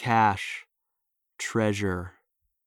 cash, treasure,